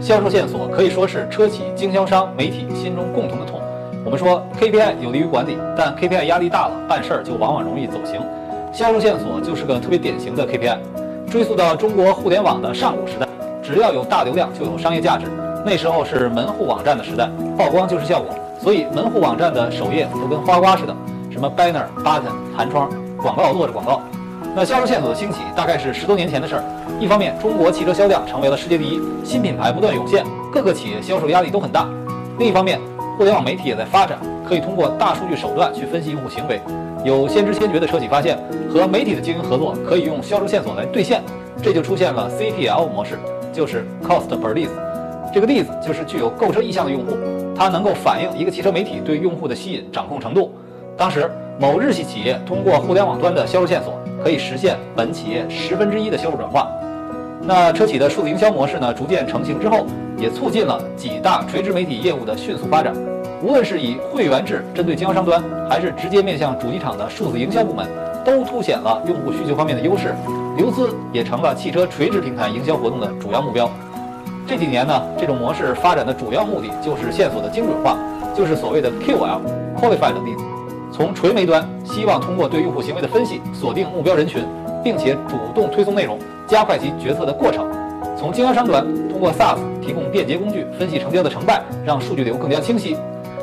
销售线索可以说是车企经销商媒体心中共同的痛。我们说 KPI 有利于管理，但 KPI 压力大了，办事儿就往往容易走形。销售线索就是个特别典型的 KPI。追溯到中国互联网的上古时代，只要有大流量就有商业价值。那时候是门户网站的时代，曝光就是效果，所以门户网站的首页都跟花瓜似的，什么 banner、button、弹窗、广告落着广告。那销售线索的兴起大概是十多年前的事儿。一方面，中国汽车销量成为了世界第一，新品牌不断涌现，各个企业销售压力都很大。另一方面，互联网媒体也在发展，可以通过大数据手段去分析用户行为。有先知先觉的车企发现，和媒体的经营合作可以用销售线索来兑现，这就出现了 CPL 模式，就是 Cost per lead。这个例子就是具有购车意向的用户，它能够反映一个汽车媒体对用户的吸引掌控程度。当时，某日系企业通过互联网端的销售线索，可以实现本企业十分之一的销售转化。那车企的数字营销模式呢，逐渐成型之后。也促进了几大垂直媒体业务的迅速发展。无论是以会员制针对经销商端，还是直接面向主机厂的数字营销部门，都凸显了用户需求方面的优势。流资也成了汽车垂直平台营销活动的主要目标。这几年呢，这种模式发展的主要目的就是线索的精准化，就是所谓的 QL（Qualified Lead）。从垂媒端，希望通过对用户行为的分析，锁定目标人群，并且主动推送内容，加快其决策的过程。从经销商端，通过 SaaS 提供便捷工具，分析成交的成败，让数据流更加清晰。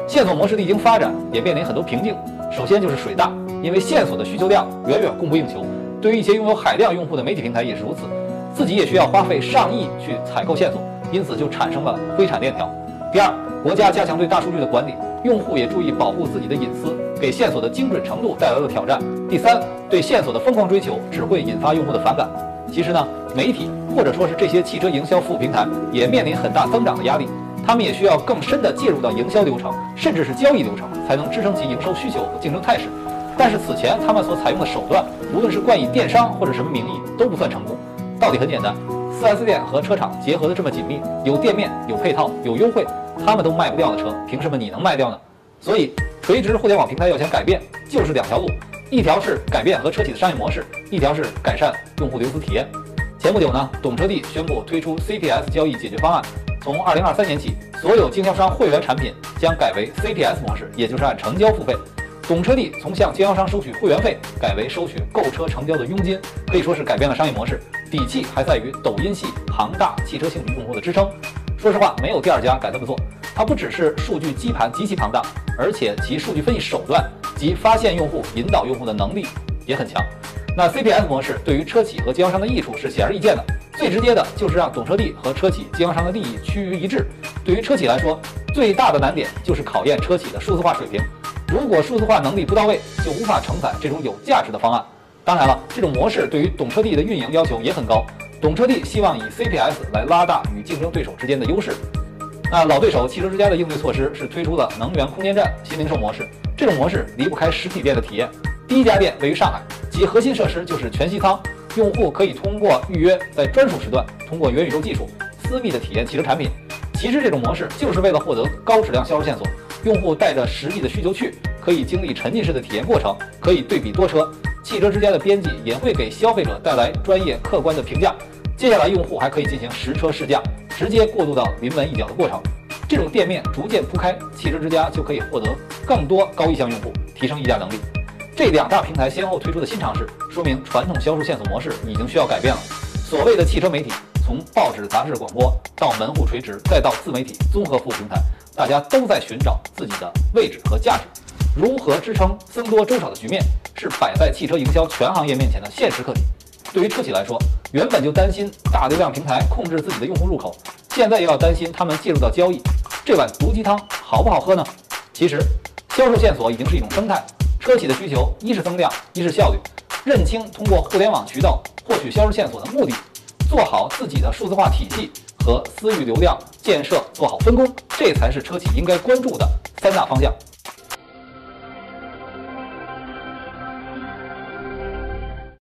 线索模式历经发展，也面临很多瓶颈。首先就是水大，因为线索的需求量远远供不应求。对于一些拥有海量用户的媒体平台也是如此，自己也需要花费上亿去采购线索，因此就产生了灰产链条。第二，国家加强对大数据的管理，用户也注意保护自己的隐私，给线索的精准程度带来了挑战。第三，对线索的疯狂追求只会引发用户的反感。其实呢，媒体或者说是这些汽车营销服务平台也面临很大增长的压力，他们也需要更深的介入到营销流程，甚至是交易流程，才能支撑其营收需求和竞争态势。但是此前他们所采用的手段，无论是冠以电商或者什么名义，都不算成功。道理很简单，4S 店和车厂结合的这么紧密，有店面、有配套、有优惠，他们都卖不掉的车，凭什么你能卖掉呢？所以，垂直互联网平台要想改变，就是两条路。一条是改变和车企的商业模式，一条是改善用户流资体验。前不久呢，懂车帝宣布推出 CPS 交易解决方案，从二零二三年起，所有经销商会员产品将改为 CPS 模式，也就是按成交付费。懂车帝从向经销商收取会员费改为收取购车成交的佣金，可以说是改变了商业模式。底气还在于抖音系庞大汽车兴趣用户的支撑。说实话，没有第二家敢这么做。它不只是数据基盘极其庞大，而且其数据分析手段及发现用户、引导用户的能力也很强。那 CPS 模式对于车企和经销商的益处是显而易见的。最直接的就是让懂车帝和车企、经销商的利益趋于一致。对于车企来说，最大的难点就是考验车企的数字化水平。如果数字化能力不到位，就无法承载这种有价值的方案。当然了，这种模式对于懂车帝的运营要求也很高。懂车帝希望以 CPS 来拉大与竞争对手之间的优势。那老对手汽车之家的应对措施是推出了能源空间站新零售模式，这种模式离不开实体店的体验。第一家店位于上海，其核心设施就是全息舱，用户可以通过预约，在专属时段通过元宇宙技术私密的体验汽车产品。其实这种模式就是为了获得高质量销售线索，用户带着实际的需求去，可以经历沉浸式的体验过程，可以对比多车。汽车之家的编辑也会给消费者带来专业客观的评价。接下来用户还可以进行实车试驾。直接过渡到临门一脚的过程，这种店面逐渐铺开，汽车之家就可以获得更多高意向用户，提升议价能力。这两大平台先后推出的新尝试，说明传统销售线索模式已经需要改变了。所谓的汽车媒体，从报纸、杂志、广播到门户垂直，再到自媒体综合服务平台，大家都在寻找自己的位置和价值。如何支撑僧多粥少的局面，是摆在汽车营销全行业面前的现实课题。对于车企来说，原本就担心大流量平台控制自己的用户入口，现在又要担心他们介入到交易，这碗毒鸡汤好不好喝呢？其实，销售线索已经是一种生态。车企的需求一是增量，一是效率。认清通过互联网渠道获取销售线索的目的，做好自己的数字化体系和私域流量建设，做好分工，这才是车企应该关注的三大方向。